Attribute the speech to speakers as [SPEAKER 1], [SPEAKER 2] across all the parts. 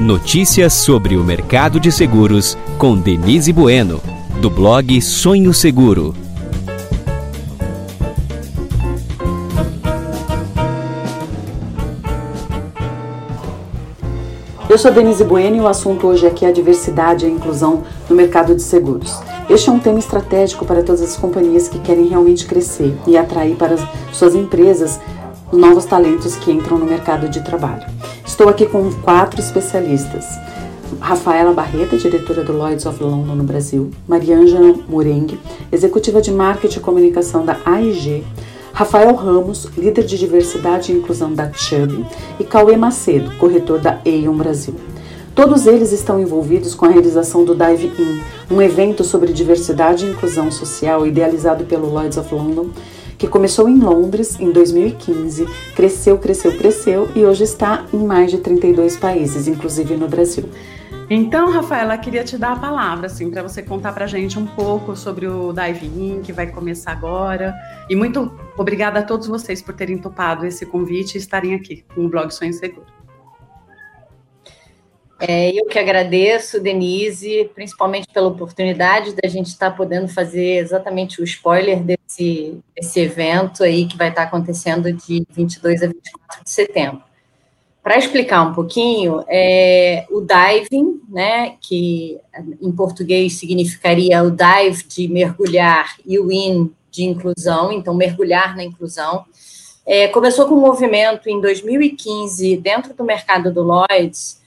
[SPEAKER 1] Notícias sobre o mercado de seguros com Denise Bueno, do blog Sonho Seguro.
[SPEAKER 2] Eu sou Denise Bueno e o assunto hoje aqui é a diversidade e a inclusão no mercado de seguros. Este é um tema estratégico para todas as companhias que querem realmente crescer e atrair para suas empresas novos talentos que entram no mercado de trabalho. Estou aqui com quatro especialistas. Rafaela Barreta, diretora do Lloyds of London no Brasil, Mariângela Murengue, executiva de marketing e comunicação da AIG, Rafael Ramos, líder de diversidade e inclusão da Chubb, e Cauê Macedo, corretor da Aon Brasil. Todos eles estão envolvidos com a realização do Dive In, um evento sobre diversidade e inclusão social idealizado pelo Lloyds of London que começou em Londres em 2015, cresceu, cresceu, cresceu e hoje está em mais de 32 países, inclusive no Brasil.
[SPEAKER 3] Então, Rafaela, queria te dar a palavra, assim, para você contar para a gente um pouco sobre o Dive In, que vai começar agora. E muito obrigada a todos vocês por terem topado esse convite e estarem aqui com o blog Sonho Seguro.
[SPEAKER 4] É, eu que agradeço, Denise, principalmente pela oportunidade da gente estar podendo fazer exatamente o spoiler desse, desse evento aí que vai estar acontecendo de 22 a 24 de setembro. Para explicar um pouquinho, é, o diving, né, que em português significaria o dive de mergulhar e o in de inclusão, então mergulhar na inclusão, é, começou com um movimento em 2015 dentro do mercado do Lloyds,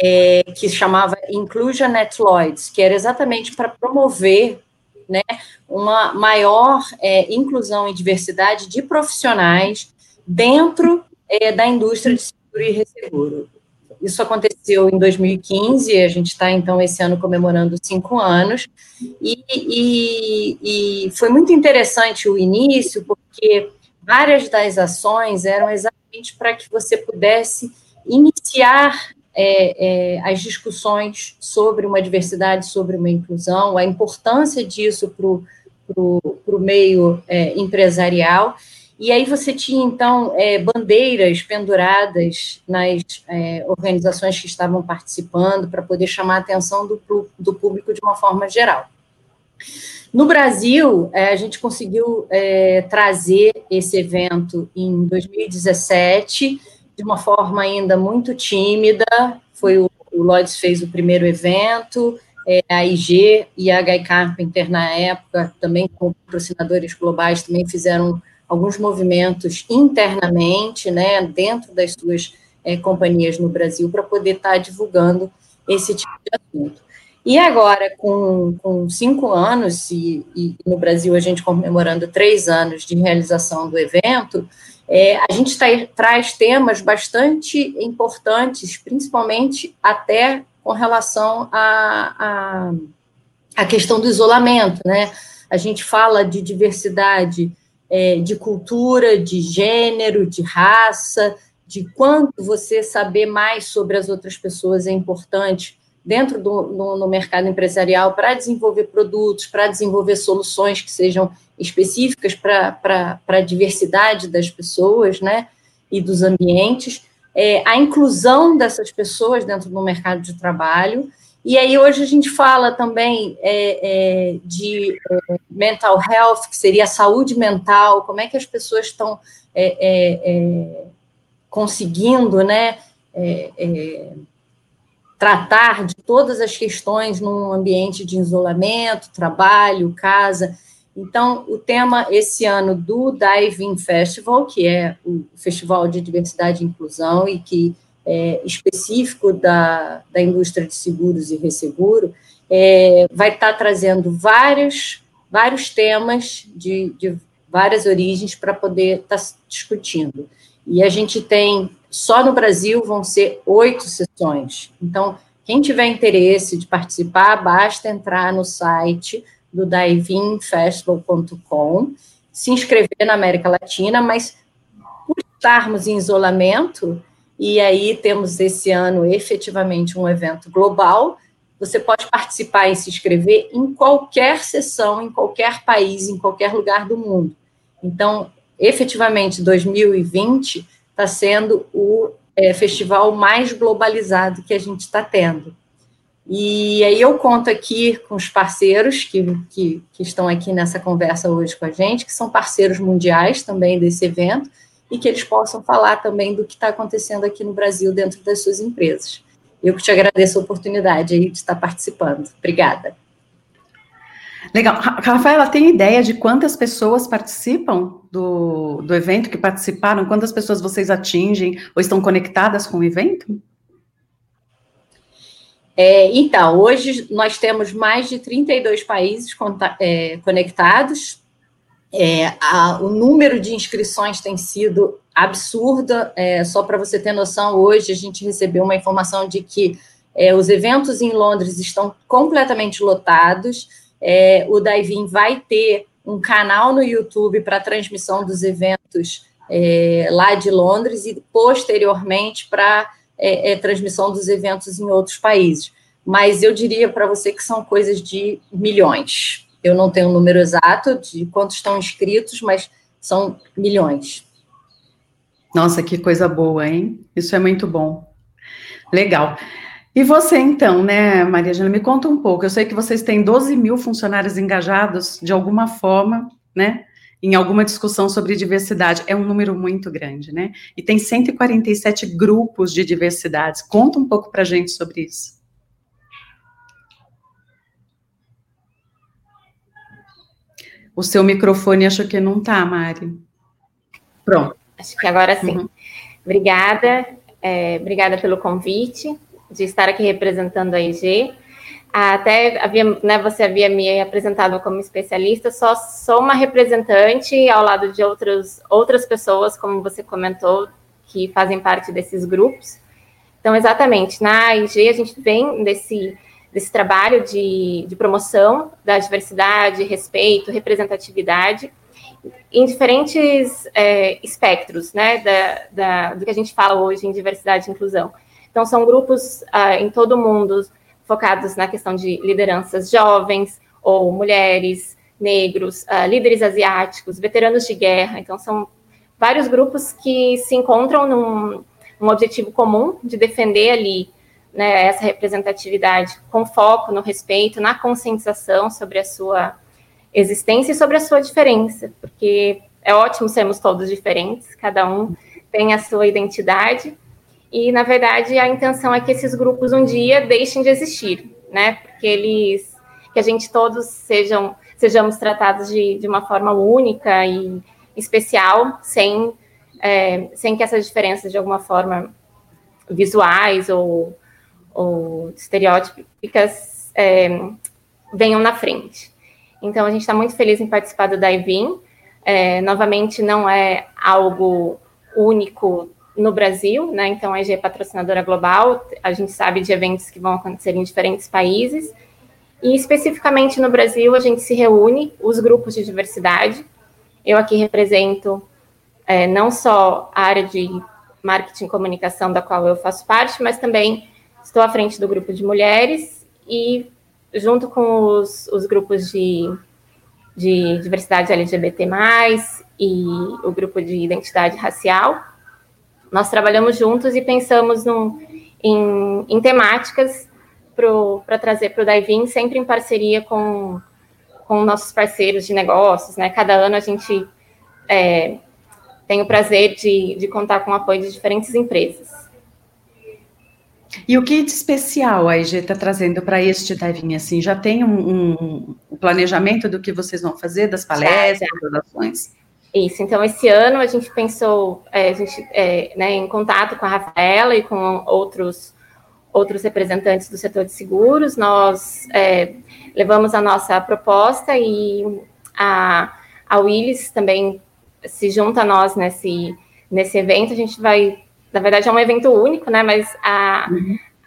[SPEAKER 4] é, que chamava Inclusion at Lloyds, que era exatamente para promover né, uma maior é, inclusão e diversidade de profissionais dentro é, da indústria de seguro e resseguro. Isso aconteceu em 2015, a gente está, então, esse ano comemorando cinco anos, e, e, e foi muito interessante o início, porque várias das ações eram exatamente para que você pudesse iniciar é, é, as discussões sobre uma diversidade, sobre uma inclusão, a importância disso para o meio é, empresarial. E aí você tinha, então, é, bandeiras penduradas nas é, organizações que estavam participando para poder chamar a atenção do, do público de uma forma geral. No Brasil, é, a gente conseguiu trazer esse evento em 2017, de uma forma ainda muito tímida. Foi o, o Lloyds fez o primeiro evento, é, a IG e a Guy Carpenter, na época, também com patrocinadores globais, também fizeram alguns movimentos internamente, né, dentro das suas é, companhias no Brasil, para poder estar tá divulgando esse tipo de assunto. E agora, com, com cinco anos, e, e no Brasil a gente comemorando três anos de realização do evento, é, a gente tá, traz temas bastante importantes, principalmente até com relação à a, a, a, questão do isolamento, né? A gente fala de diversidade é, de cultura, de gênero, de raça, de quanto você saber mais sobre as outras pessoas é importante dentro do no, no mercado empresarial para desenvolver produtos, para desenvolver soluções que sejam específicas para a diversidade das pessoas, né, e dos ambientes, é, a inclusão dessas pessoas dentro do mercado de trabalho, e aí hoje a gente fala também é, é, de é, mental health, que seria a saúde mental, como é que as pessoas estão é, é, conseguindo, né, tratar de todas as questões num ambiente de isolamento, trabalho, casa, então, o tema esse ano do Diving Festival, que é o Festival de Diversidade e Inclusão e que é específico da, da indústria de seguros e resseguro, é, vai estar trazendo vários, vários temas de, de várias origens para poder estar discutindo. E a gente tem, só no Brasil, vão ser oito sessões. Então, quem tiver interesse de participar, basta entrar no site do divinfestival.com, se inscrever na América Latina, mas por estarmos em isolamento, e aí temos esse ano efetivamente um evento global, você pode participar e se inscrever em qualquer sessão, em qualquer país, em qualquer lugar do mundo. Então, efetivamente, 2020 está sendo o é, festival mais globalizado que a gente está tendo. E aí eu conto aqui com os parceiros que, que, que, estão aqui nessa conversa hoje com a gente, que são parceiros mundiais também desse evento, e que eles possam falar também do que está acontecendo aqui no Brasil dentro das suas empresas. Eu que te agradeço a oportunidade aí de estar participando. Obrigada.
[SPEAKER 2] Legal. Rafaela, tem ideia de quantas pessoas participam do, do evento, que participaram? Quantas pessoas vocês atingem ou estão conectadas com o evento?
[SPEAKER 4] É, então, hoje nós temos mais de 32 países é, conectados. É, a, o número de inscrições tem sido absurdo. É, só para você ter noção, hoje a gente recebeu uma informação de que é, os eventos em Londres estão completamente lotados. É, o Daivin vai ter um canal no YouTube para transmissão dos eventos lá de Londres e posteriormente para é, é, transmissão dos eventos em outros países. Mas eu diria para você que são coisas de milhões. Eu não tenho o um número exato de quantos estão inscritos, mas são milhões.
[SPEAKER 2] Nossa, que coisa boa, hein? Isso é muito bom. Legal. E você, então, né, Maria Jana, me conta um pouco. Eu sei que vocês têm 12 mil funcionários engajados, de alguma forma, né, em alguma discussão sobre diversidade. É um número muito grande, né? E tem 147 grupos de diversidades. Conta um pouco para a gente sobre isso. O seu microfone acho que não está, Mari.
[SPEAKER 5] Pronto. Acho que agora sim. Uhum. Obrigada, é, obrigada pelo convite de estar aqui representando a IG. Até havia, né, você havia me apresentado como especialista, só sou uma representante ao lado de outros, outras pessoas, como você comentou, que fazem parte desses grupos. Então, exatamente, na IG a gente vem desse, desse trabalho de, de promoção da diversidade, respeito, representatividade, em diferentes é, espectros, né, da, da, do que a gente fala hoje em diversidade e inclusão. Então, são grupos uh, em todo o mundo focados na questão de lideranças jovens ou mulheres, negros, uh, líderes asiáticos, veteranos de guerra. Então, são vários grupos que se encontram num, objetivo comum de defender ali né, essa representatividade com foco no respeito, na conscientização sobre a sua existência e sobre a sua diferença, porque é ótimo sermos todos diferentes, cada um tem a sua identidade, e, na verdade, a intenção é que esses grupos um dia deixem de existir, né? Porque eles, que a gente todos sejam, sejamos tratados de, de uma forma única e especial, sem, é, sem que essas diferenças, de alguma forma, visuais ou, ou estereótipicas é, venham na frente. Então, a gente está muito feliz em participar do Daivin. É, novamente, não é algo único no Brasil, né? Então a EG é patrocinadora global, a gente sabe de eventos que vão acontecer em diferentes países. E especificamente no Brasil, a gente se reúne, os grupos de diversidade. Eu aqui represento é, não só a área de marketing e comunicação, da qual eu faço parte, mas também estou à frente do grupo de mulheres e, junto com os, os grupos de, de diversidade LGBT, e o grupo de identidade racial, nós trabalhamos juntos e pensamos num, em, em temáticas para trazer para o Daivin, sempre em parceria com, com nossos parceiros de negócios. Né? Cada ano a gente é, tem o prazer de, de contar com o apoio de diferentes empresas.
[SPEAKER 2] E o que de especial a IG está trazendo para este Daivin? Assim, já tem um, um, planejamento do que vocês vão fazer, das palestras, das ações?
[SPEAKER 5] Isso, então esse ano a gente pensou, é, a gente, é, né, em contato com a Rafaela e com outros, outros representantes do setor de seguros, nós é, levamos a nossa proposta e a, a Willis também se junta a nós nesse, nesse evento. A gente vai, na verdade, é um evento único, né? Mas a,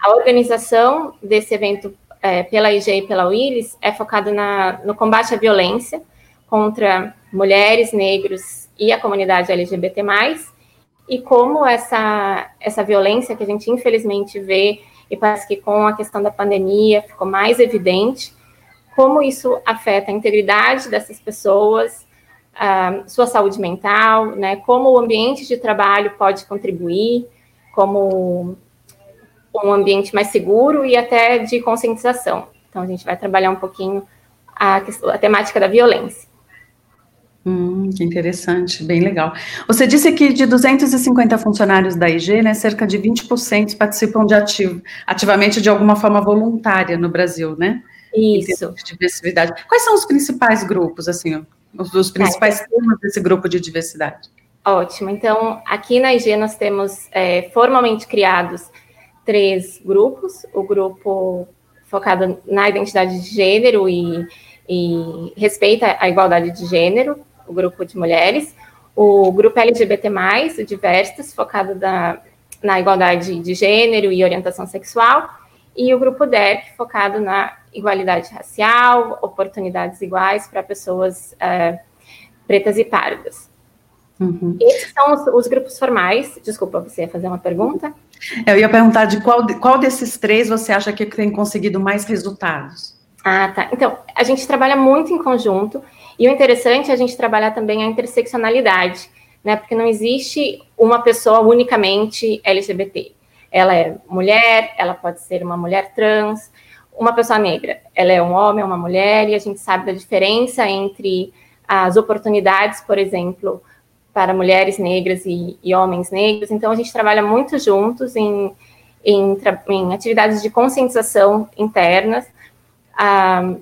[SPEAKER 5] a organização desse evento é, pela IG e pela Willis é focada na, no combate à violência contra mulheres, negros e a comunidade LGBT+, e como essa, essa violência que a gente infelizmente vê, e parece que com a questão da pandemia ficou mais evidente, como isso afeta a integridade dessas pessoas, sua saúde mental, né, como o ambiente de trabalho pode contribuir, como um ambiente mais seguro e até de conscientização. Então, a gente vai trabalhar um pouquinho a, a temática da violência.
[SPEAKER 2] Hum, que interessante, bem legal. Você disse que de 250 funcionários da IG, né, cerca de 20% participam de ativo, ativamente de alguma forma voluntária no Brasil, né?
[SPEAKER 5] Isso.
[SPEAKER 2] De diversidade. Quais são os principais grupos, assim, os, os principais é. temas desse grupo de diversidade?
[SPEAKER 5] Ótimo. Então, aqui na IG nós temos é, formalmente criados três grupos: o grupo focado na identidade de gênero e, e respeita a igualdade de gênero, o grupo de mulheres, o grupo LGBT+, o Diversas, focado na, na igualdade de gênero e orientação sexual, e o grupo DERC, focado na igualdade racial, oportunidades iguais para pessoas é, pretas e pardas. Uhum. Esses são os, os, grupos formais. Desculpa, você ia fazer uma pergunta?
[SPEAKER 2] Eu ia perguntar de qual, qual desses três você acha que tem conseguido mais resultados?
[SPEAKER 5] Ah, tá. Então, a gente trabalha muito em conjunto, e o interessante é a gente trabalhar também a interseccionalidade, né? Porque não existe uma pessoa unicamente LGBT. Ela é mulher, ela pode ser uma mulher trans, uma pessoa negra, ela é um homem, uma mulher, e a gente sabe da diferença entre as oportunidades, por exemplo, para mulheres negras e, e homens negros. Então, a gente trabalha muito juntos em, em, em atividades de conscientização internas. Ah,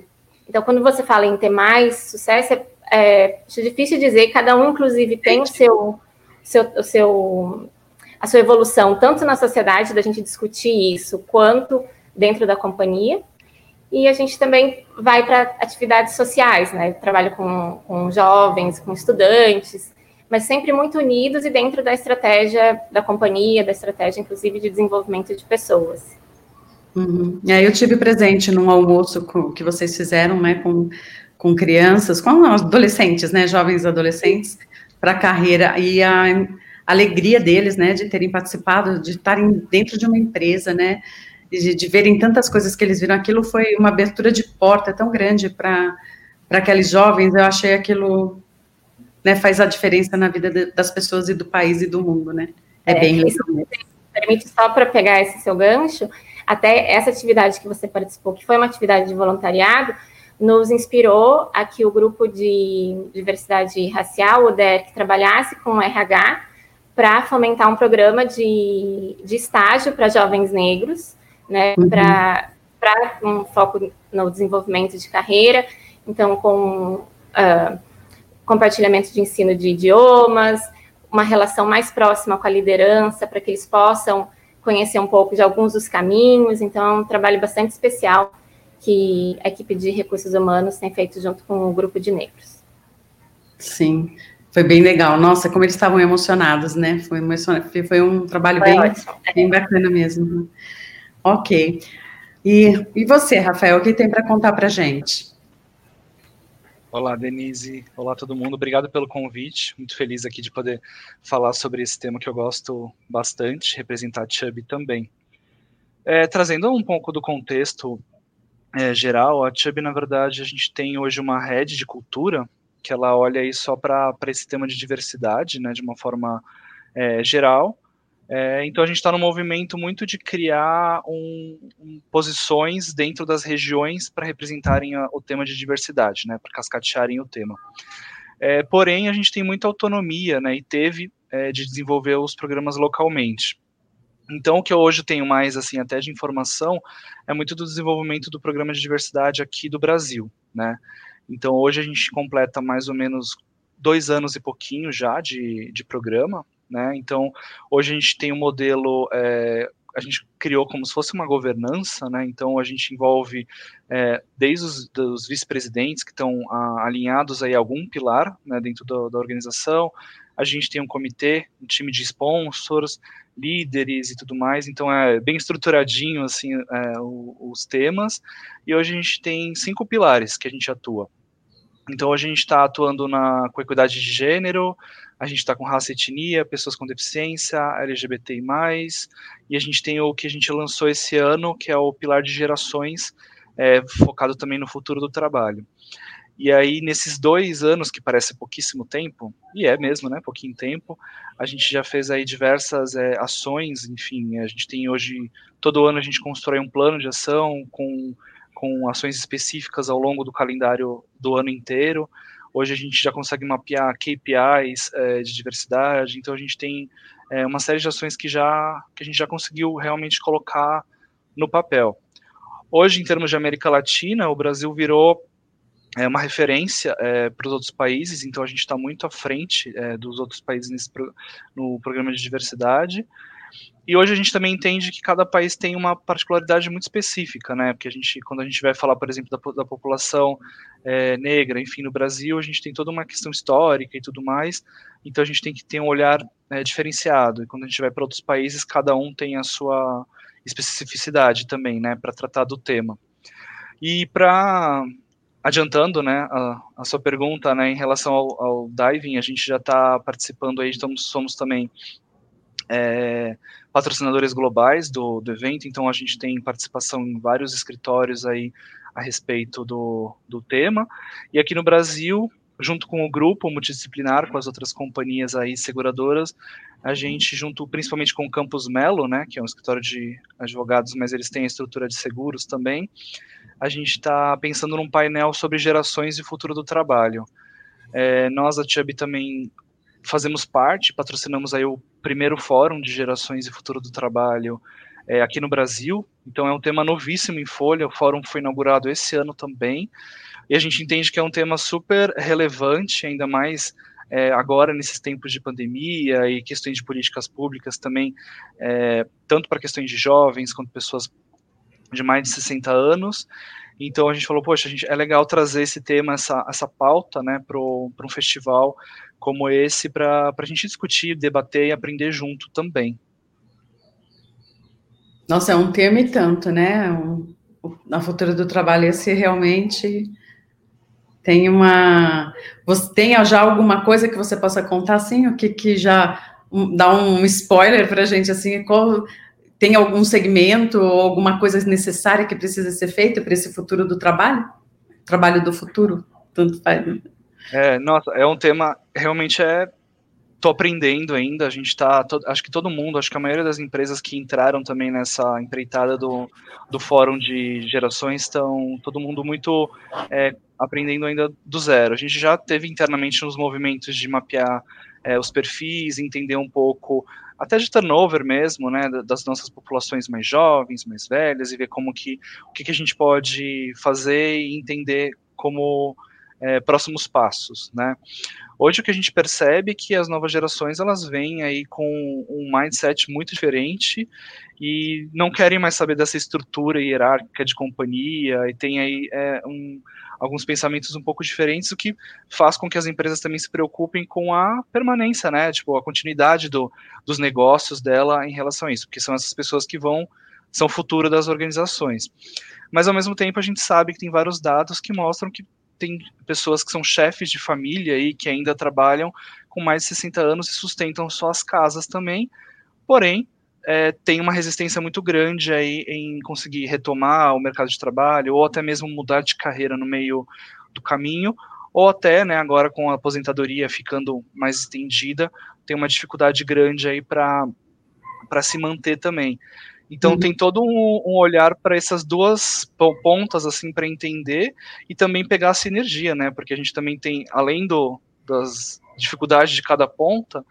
[SPEAKER 5] então, quando você fala em ter mais sucesso, é, é, difícil dizer, cada um, inclusive, tem o seu, seu, o seu, a sua evolução, tanto na sociedade, da gente discutir isso, quanto dentro da companhia. E a gente também vai para atividades sociais, né? Eu trabalho com, com jovens, com estudantes, mas sempre muito unidos e dentro da estratégia da companhia, da estratégia, inclusive, de desenvolvimento de pessoas.
[SPEAKER 2] Uhum. E aí eu tive presente num almoço que vocês fizeram, né, com, com crianças, com adolescentes, né, jovens adolescentes, para a carreira, e a alegria deles, né, de terem participado, de estarem dentro de uma empresa, né, de, de verem tantas coisas que eles viram, aquilo foi uma abertura de porta tão grande para aqueles jovens, eu achei aquilo né, faz a diferença na vida de, das pessoas e do país e do mundo, né? É, é bem legal.
[SPEAKER 5] Permite só para pegar esse seu gancho, até essa atividade que você participou, que foi uma atividade de voluntariado, nos inspirou a que o grupo de diversidade racial, o DER, que trabalhasse com o RH para fomentar um programa de, de estágio para jovens negros, né, uhum. para um foco no desenvolvimento de carreira, então com uh, compartilhamento de ensino de idiomas, uma relação mais próxima com a liderança, para que eles possam conhecer um pouco de alguns dos caminhos. Então, é um trabalho bastante especial que a equipe de recursos humanos tem feito junto com o grupo de negros.
[SPEAKER 2] Sim, foi bem legal. Nossa, como eles estavam emocionados, né? Foi, foi um trabalho foi bem, bem bacana mesmo. Ok. E, e você, Rafael, o que tem para contar para gente?
[SPEAKER 6] Olá, Denise. Olá, todo mundo. Obrigado pelo convite. Muito feliz aqui de poder falar sobre esse tema que eu gosto bastante, representar a Chubby também. É, trazendo um pouco do contexto é, geral, a Chubby, na verdade, a gente tem hoje uma rede de cultura que ela olha aí só para esse tema de diversidade, né, de uma forma é, geral, é, então a gente está no movimento muito de criar um, um, posições dentro das regiões para representarem a, o tema de diversidade, né, para cascatearem o tema. É, porém, a gente tem muita autonomia, né, e teve é, de desenvolver os programas localmente. Então, o que eu hoje tenho mais, assim, até de informação, é muito do desenvolvimento do programa de diversidade aqui do Brasil, né. Então, hoje a gente completa mais ou menos dois anos e pouquinho já de, de programa, né? Então, hoje a gente tem um modelo, é, a gente criou como se fosse uma governança, né? Então, a gente envolve é, desde os, vice-presidentes que estão alinhados aí a algum pilar né, dentro do, da organização, a gente tem um comitê, um time de sponsors, líderes e tudo mais, então é bem estruturadinho assim é, os temas, e hoje a gente tem cinco pilares que a gente atua. Então a gente está atuando na com equidade de gênero, a gente está com raça e etnia, pessoas com deficiência, LGBT+, e a gente tem o que a gente lançou esse ano, que é o pilar de gerações, é, focado também no futuro do trabalho. E aí, nesses dois anos, que parece pouquíssimo tempo, e é mesmo, né, pouquinho tempo, a gente já fez aí diversas é, ações, enfim, a gente tem hoje, todo ano a gente constrói um plano de ação com, com ações específicas ao longo do calendário do ano inteiro, hoje a gente já consegue mapear KPIs é, de diversidade, então a gente tem é, uma série de ações que, já, que a gente já conseguiu realmente colocar no papel. Hoje, em termos de América Latina, o Brasil virou é uma referência é, para os outros países, então a gente está muito à frente é, dos outros países nesse, no programa de diversidade. E hoje a gente também entende que cada país tem uma particularidade muito específica, né? Porque a gente, quando a gente vai falar, por exemplo, da, da população é, negra, enfim, no Brasil, a gente tem toda uma questão histórica e tudo mais, então a gente tem que ter um olhar é, diferenciado. E quando a gente vai para outros países, cada um tem a sua especificidade também, né, para tratar do tema. E para adiantando, né, a, a, sua pergunta, né, em relação ao, ao diving, a gente já está participando aí, estamos, somos também é, patrocinadores globais do, do evento, então a gente tem participação em vários escritórios aí a respeito do, do tema, e aqui no Brasil, junto com o grupo multidisciplinar, com as outras companhias aí seguradoras, a gente, junto principalmente com o Campus Melo, né, que é um escritório de advogados, mas eles têm a estrutura de seguros também, a gente está pensando num painel sobre gerações e futuro do trabalho. É, nós, a Chub, também fazemos parte, patrocinamos aí o primeiro fórum de gerações e futuro do trabalho é, aqui no Brasil, então é um tema novíssimo em Folha, o fórum foi inaugurado esse ano também, e a gente entende que é um tema super relevante, ainda mais é, agora nesses tempos de pandemia e questões de políticas públicas também, é, tanto para questões de jovens quanto pessoas de mais de 60 anos. Então a gente falou, poxa, gente, é legal trazer esse tema, essa, essa pauta, né, para um festival como esse, para a gente discutir, debater e aprender junto também.
[SPEAKER 2] Nossa, é um tema e tanto, né? Na Futura do Trabalho, esse realmente tem uma. Você tem já alguma coisa que você possa contar, assim, o que, que já dá um spoiler para a gente, assim, qual, tem algum segmento ou alguma coisa necessária que precisa ser feita para esse futuro do trabalho? Trabalho do futuro, tanto faz.
[SPEAKER 6] É, nossa, é um tema realmente é tô aprendendo ainda, a gente está, acho que todo mundo, acho que a maioria das empresas que entraram também nessa empreitada do, do fórum de gerações estão, todo mundo muito é, aprendendo ainda do zero. A gente já teve internamente nos movimentos de mapear é, os perfis, entender um pouco até de turnover mesmo, né, das nossas populações mais jovens, mais velhas, e ver como que, o que, que a gente pode fazer e entender como é, próximos passos, né. Hoje o que a gente percebe é que as novas gerações, elas vêm aí com um mindset muito diferente e não querem mais saber dessa estrutura hierárquica de companhia, e tem aí é, um alguns pensamentos um pouco diferentes, o que faz com que as empresas também se preocupem com a permanência, né? Tipo, a continuidade do, dos negócios dela em relação a isso, porque são essas pessoas que vão, são o futuro das organizações. Mas ao mesmo tempo a gente sabe que tem vários dados que mostram que tem pessoas que são chefes de família e que ainda trabalham com mais de 60 anos e sustentam suas casas também, porém é, tem uma resistência muito grande aí em conseguir retomar o mercado de trabalho, ou até mesmo mudar de carreira no meio do caminho, ou até, né, agora com a aposentadoria ficando mais estendida, tem uma dificuldade grande aí para se manter também. Então uhum. tem todo um, um olhar para essas duas pontas assim para entender e também pegar a sinergia, né? Porque a gente também tem, além do, das dificuldades de cada ponta,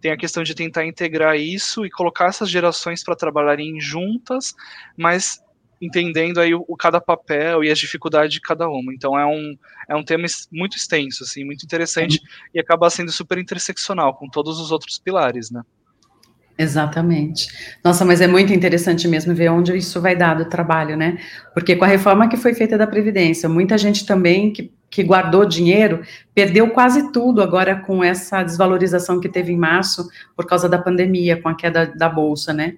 [SPEAKER 6] tem a questão de tentar integrar isso e colocar essas gerações para trabalharem juntas, mas entendendo aí o, o, cada papel e as dificuldades de cada uma. Então é um, é um tema muito extenso, assim, muito interessante uhum. e acaba sendo super interseccional com todos os outros pilares, né?
[SPEAKER 2] Exatamente. Nossa, mas é muito interessante mesmo ver onde isso vai dar do trabalho, né? Porque com a reforma que foi feita da Previdência, muita gente também que que guardou dinheiro, perdeu quase tudo agora com essa desvalorização que teve em março por causa da pandemia, com a queda da bolsa, né?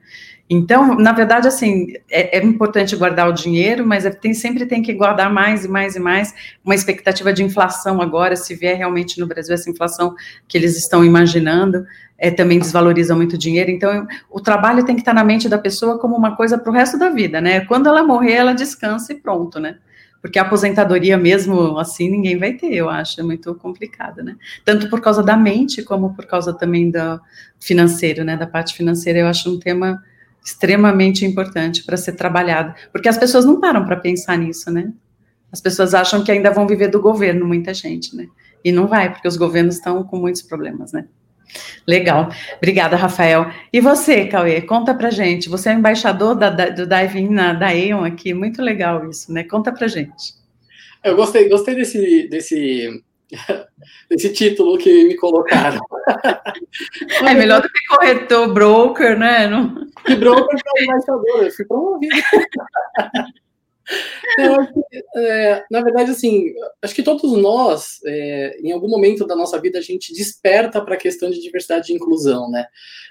[SPEAKER 2] Então, na verdade, assim, é, é importante guardar o dinheiro, mas é, tem, sempre tem que guardar mais e mais e mais. Uma expectativa de inflação agora, se vier realmente no Brasil essa inflação que eles estão imaginando, é, também desvaloriza muito o dinheiro. Então, o trabalho tem que estar na mente da pessoa como uma coisa para o resto da vida, né? Quando ela morrer, ela descansa e pronto, né? Porque a aposentadoria mesmo assim ninguém vai ter, eu acho, é muito complicado, né? Tanto por causa da mente como por causa também da financeiro, né? Da parte financeira, eu acho um tema extremamente importante para ser trabalhado, porque as pessoas não param para pensar nisso, né? As pessoas acham que ainda vão viver do governo, muita gente, né? E não vai, porque os governos estão com muitos problemas, né? Legal. Obrigada, Rafael. E você, Cauê, conta pra gente. Você é embaixador da, da, do Diving na, da Aeon aqui. Muito legal isso, né? Conta pra gente.
[SPEAKER 7] Eu gostei, gostei desse, desse, desse título que me colocaram.
[SPEAKER 2] É melhor do que corretor, broker, né? Não...
[SPEAKER 7] Que broker para embaixador, eu fui promovido. é, na verdade, assim, acho que todos nós, é, em algum momento da nossa vida, a gente desperta para a questão de diversidade e inclusão, né?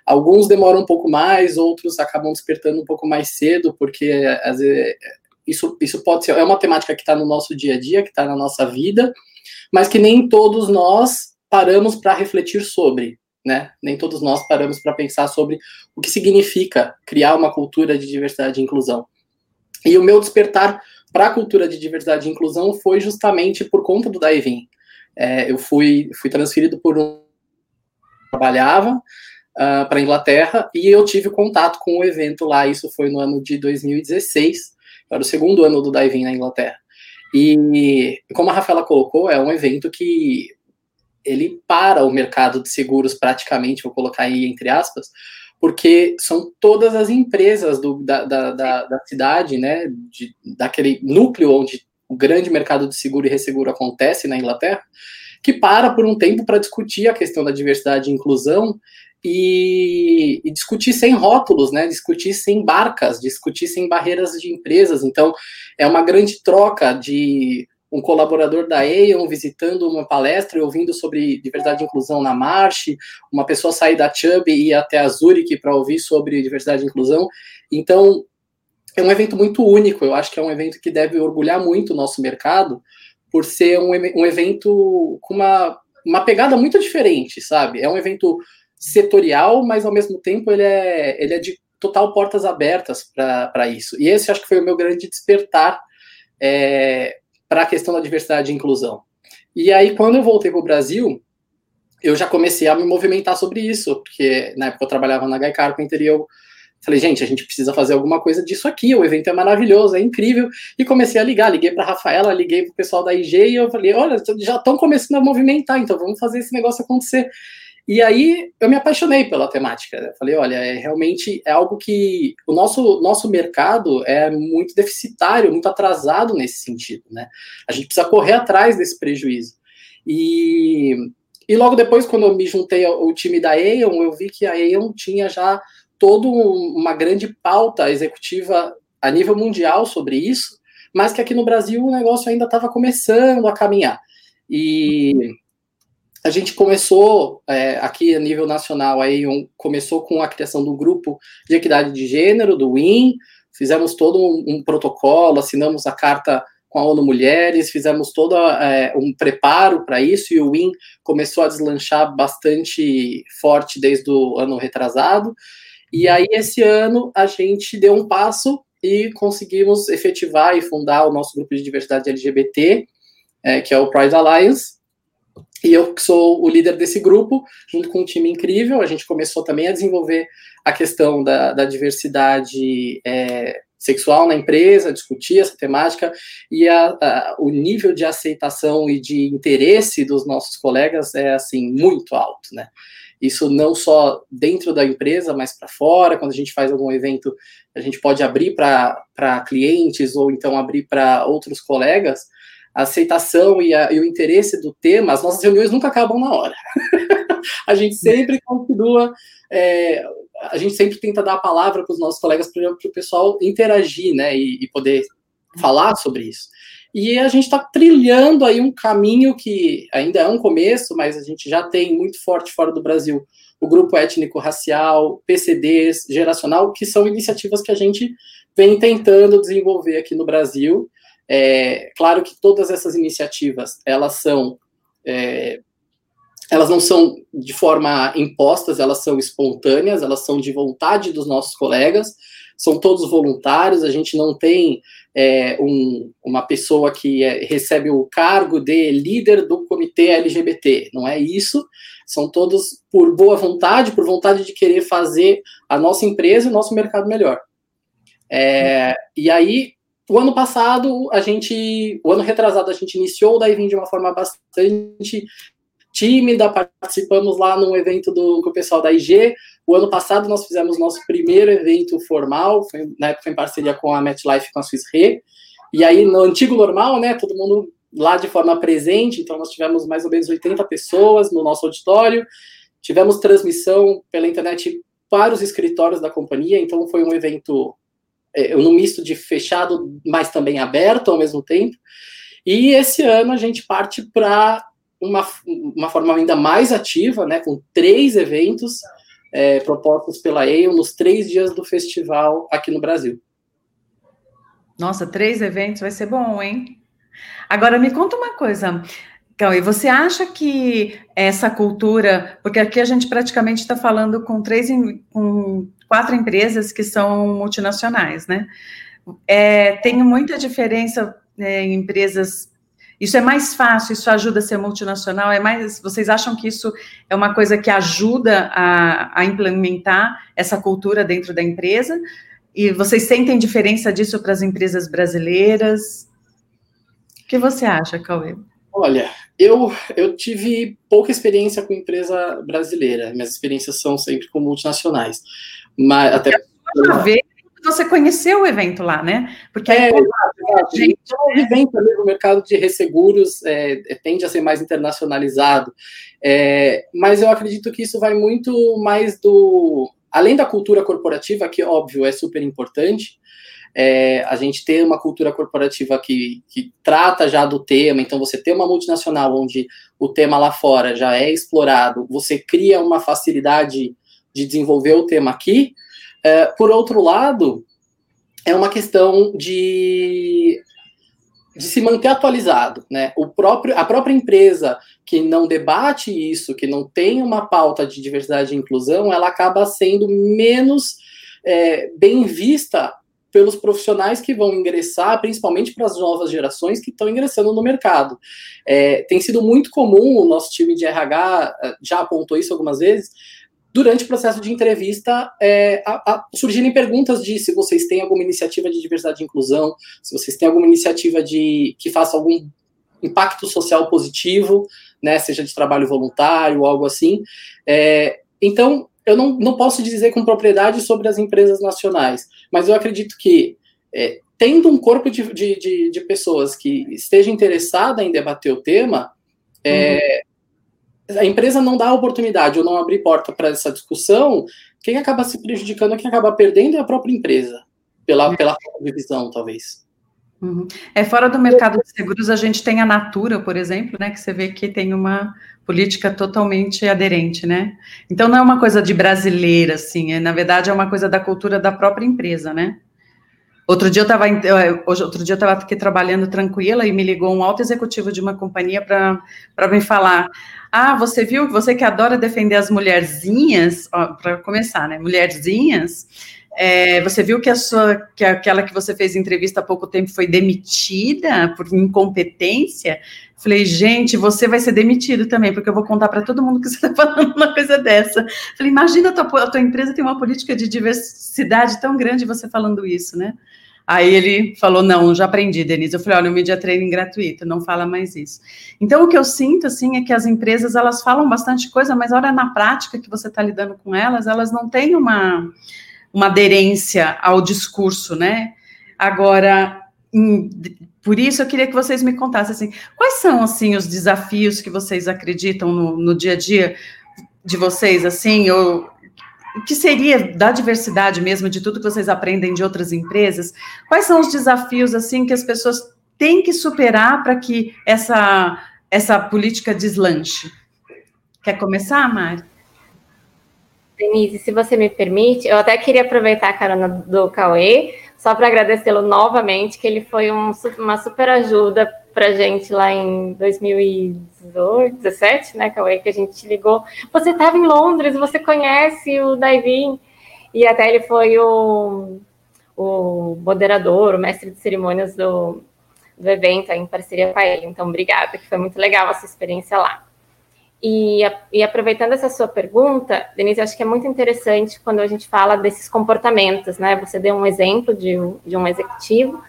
[SPEAKER 7] Alguns demoram um pouco mais, outros acabam despertando um pouco mais cedo, porque às vezes, isso, isso pode ser, é uma temática que está no nosso dia a dia, que está na nossa vida, mas que nem todos nós paramos para refletir sobre, né? Nem todos nós paramos para pensar sobre o que significa criar uma cultura de diversidade e inclusão. E o meu despertar para a cultura de diversidade e inclusão foi justamente por conta do Daivin. É, eu fui, fui transferido por um trabalhava uh, ah, para a Inglaterra e eu tive contato com o evento lá. Isso foi no ano de 2016, era o segundo ano do Daivin na Inglaterra. E como a Rafaela colocou, é um evento que ele para o mercado de seguros praticamente, vou colocar aí entre aspas, porque são todas as empresas do, da, da, da, da, cidade, né, de, daquele núcleo onde o grande mercado de seguro e resseguro acontece na Inglaterra, que para por um tempo para discutir a questão da diversidade e inclusão e, e, discutir sem rótulos, né? Discutir sem barcas, discutir sem barreiras de empresas. Então, é uma grande troca de um colaborador da Aeon visitando uma palestra e ouvindo sobre diversidade e inclusão na Marche, uma pessoa sair da Chubb e ir até a Zurich para ouvir sobre diversidade e inclusão. Então, é um evento muito único, eu acho que é um evento que deve orgulhar muito o nosso mercado, por ser um, um evento com uma, uma pegada muito diferente, sabe? É um evento setorial, mas ao mesmo tempo ele é, ele é de total portas abertas para isso. E esse acho que foi o meu grande despertar é, para a questão da diversidade e inclusão. E aí, quando eu voltei para o Brasil, eu já comecei a me movimentar sobre isso, porque na época eu trabalhava na Guy Carpenter e eu falei, gente, a gente precisa fazer alguma coisa disso aqui, o evento é maravilhoso, é incrível, e comecei a ligar, liguei para a Rafaela, liguei para o pessoal da IG e eu falei, olha, já estão começando a movimentar, então vamos fazer esse negócio acontecer. E aí eu me apaixonei pela temática. Eu falei, olha, é, realmente é algo que o nosso, nosso mercado é muito deficitário, muito atrasado nesse sentido, né? A gente precisa correr atrás desse prejuízo. E, e logo depois, quando eu me juntei ao, ao time da Aeon, eu vi que a Aeon tinha já toda uma grande pauta executiva a nível mundial sobre isso, mas que aqui no Brasil o negócio ainda estava começando a caminhar. E a gente começou é, aqui a nível nacional, aí um, começou com a criação do grupo de equidade de gênero, do WIN, fizemos todo um, um protocolo, assinamos a carta com a ONU Mulheres, fizemos todo é, um preparo para isso, e o WIN começou a deslanchar bastante forte desde o ano retrasado, e aí esse ano a gente deu um passo e conseguimos efetivar e fundar o nosso grupo de diversidade LGBT, é, que é o Pride Alliance, e eu sou o líder desse grupo, junto com um time incrível. A gente começou também a desenvolver a questão da, da diversidade é, sexual na empresa, discutir essa temática, e a, a, o nível de aceitação e de interesse dos nossos colegas é, assim, muito alto, né? Isso não só dentro da empresa, mas para fora, quando a gente faz algum evento, a gente pode abrir para clientes ou então abrir para outros colegas, a aceitação e, a, e, o interesse do tema, as nossas reuniões nunca acabam na hora. a gente sempre continua, é, a gente sempre tenta dar a palavra para os nossos colegas para o pessoal interagir, né, e, e, poder falar sobre isso. E a gente está trilhando aí um caminho que ainda é um começo, mas a gente já tem muito forte fora do Brasil o grupo étnico-racial, PCDs, geracional, que são iniciativas que a gente vem tentando desenvolver aqui no Brasil é, claro que todas essas iniciativas, elas são é, elas não são de forma impostas, elas são espontâneas, elas são de vontade dos nossos colegas, são todos voluntários, a gente não tem é, um, uma pessoa que é, recebe o cargo de líder do comitê LGBT, não é isso, são todos por boa vontade, por vontade de querer fazer a nossa empresa e o nosso mercado melhor. É, e aí, o ano passado, a gente, o ano retrasado, a gente iniciou o Daivin de uma forma bastante tímida, participamos lá num evento do, com o pessoal da IG. O ano passado nós fizemos nosso primeiro evento formal, foi, na época em parceria com a MetLife e com a Swiss Re. E aí, no antigo normal, né, todo mundo lá de forma presente, então nós tivemos mais ou menos 80 pessoas no nosso auditório. Tivemos transmissão pela internet para os escritórios da companhia, então foi um evento é, no misto de fechado, mas também aberto ao mesmo tempo. E esse ano a gente parte para uma, uma forma ainda mais ativa, né, com três eventos é, propostos pela EIO nos três dias do festival aqui no Brasil.
[SPEAKER 2] Nossa, três eventos vai ser bom, hein? Agora me conta uma coisa, Cauê, você acha que essa cultura, porque aqui a gente praticamente está falando com três, com quatro empresas que são multinacionais, né? É, tem muita diferença é, em empresas isso é mais fácil, isso ajuda a ser multinacional, é mais. Vocês acham que isso é uma coisa que ajuda a, a implementar essa cultura dentro da empresa? E vocês sentem diferença disso para as empresas brasileiras? O que você acha, Cauê?
[SPEAKER 7] Olha, eu, eu tive pouca experiência com empresa brasileira. Minhas experiências são sempre com multinacionais. Mas até.
[SPEAKER 2] Uma vez você conheceu o evento lá, né?
[SPEAKER 7] Porque é, exato, exato. Gente... Então, o evento também no mercado de resseguros é, é, tende a ser mais internacionalizado, é, mas eu acredito que isso vai muito mais do além da cultura corporativa, que óbvio é super importante. É, a gente ter uma cultura corporativa que, que trata já do tema, então você ter uma multinacional onde o tema lá fora já é explorado, você cria uma facilidade de desenvolver o tema aqui, é, por outro lado, é uma questão de, de se manter atualizado. Né? O próprio, a própria empresa que não debate isso, que não tem uma pauta de diversidade e inclusão, ela acaba sendo menos é, bem vista pelos profissionais que vão ingressar, principalmente para as novas gerações que estão ingressando no mercado. É, tem sido muito comum, o nosso time de RH é, já apontou isso algumas vezes, durante o processo de entrevista, é, a, a, surgirem perguntas de se vocês têm alguma iniciativa de diversidade e inclusão, se vocês têm alguma iniciativa de que faça algum impacto social positivo, né, seja de trabalho voluntário ou algo assim. É, então, eu não, não posso dizer com propriedade sobre as empresas nacionais, mas eu acredito que, é, tendo um corpo de, de, de, pessoas que esteja interessada em debater o tema, é, uhum a empresa não dá oportunidade ou não abrir porta para essa discussão, quem acaba se prejudicando, quem acaba perdendo é a própria empresa, pela, pela falta de visão, talvez.
[SPEAKER 2] Uhum. É fora do mercado de seguros, a gente tem a Natura, por exemplo, né, que você vê que tem uma política totalmente aderente, né? Então não é uma coisa de brasileira, assim, é, na verdade é uma coisa da cultura da própria empresa, né? Outro dia eu estava outro dia eu estava aqui trabalhando tranquila e me ligou um alto executivo de uma companhia para me falar: "Ah, você viu, você que adora defender as mulherzinhas, para começar, né? Mulherzinhas, é, você viu que a sua que aquela que você fez entrevista há pouco tempo foi demitida por incompetência?" Falei, gente, você vai ser demitido também, porque eu vou contar para todo mundo que você está falando uma coisa dessa. Falei, imagina a tua, a tua empresa tem uma política de diversidade tão grande você falando isso, né? Aí ele falou: Não, já aprendi, Denise. Eu falei: Olha, o media training gratuito, não fala mais isso. Então, o que eu sinto, assim, é que as empresas elas falam bastante coisa, mas a hora na prática que você está lidando com elas, elas não têm uma, uma aderência ao discurso, né? Agora, por isso eu queria que vocês me contassem assim, quais são assim os desafios que vocês acreditam no, no dia a dia de vocês, assim, ou que seria da diversidade mesmo, de tudo que vocês aprendem de outras empresas, quais são os desafios, assim, que as pessoas têm que superar para que essa, essa política deslanche? Quer começar, Mari?
[SPEAKER 5] Denise, se você me permite, eu até queria aproveitar a carona do Cauê, só para agradecê-lo novamente, que ele foi um, uma super ajuda para gente lá em 2017, né, Cauê, que a gente ligou. Você estava em Londres, você conhece o Daivin? E até ele foi o, o moderador, o mestre de cerimônias do, do evento, em parceria com ele. Então, obrigada, que foi muito legal essa experiência lá. E, e, aproveitando essa sua pergunta, Denise, acho que é muito interessante quando a gente fala desses comportamentos, né? Você deu um exemplo de, de um executivo,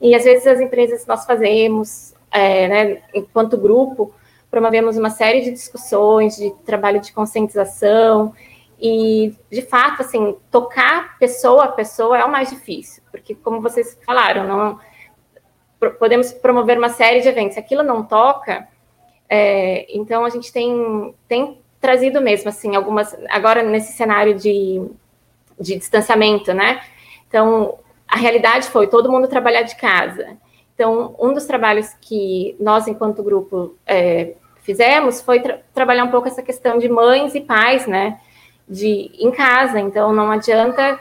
[SPEAKER 5] e às vezes as empresas nós fazemos, é, né, enquanto grupo, promovemos uma série de discussões, de trabalho de conscientização, e de fato, assim, tocar pessoa a pessoa é o mais difícil, porque como vocês falaram, não podemos promover uma série de eventos, aquilo não toca é, então a gente tem, tem trazido mesmo assim algumas agora nesse cenário de, de distanciamento, né? Então a realidade foi todo mundo trabalhar de casa. Então um dos trabalhos que nós enquanto grupo é, fizemos foi tra trabalhar um pouco essa questão de mães e pais, né? De em casa. Então não adianta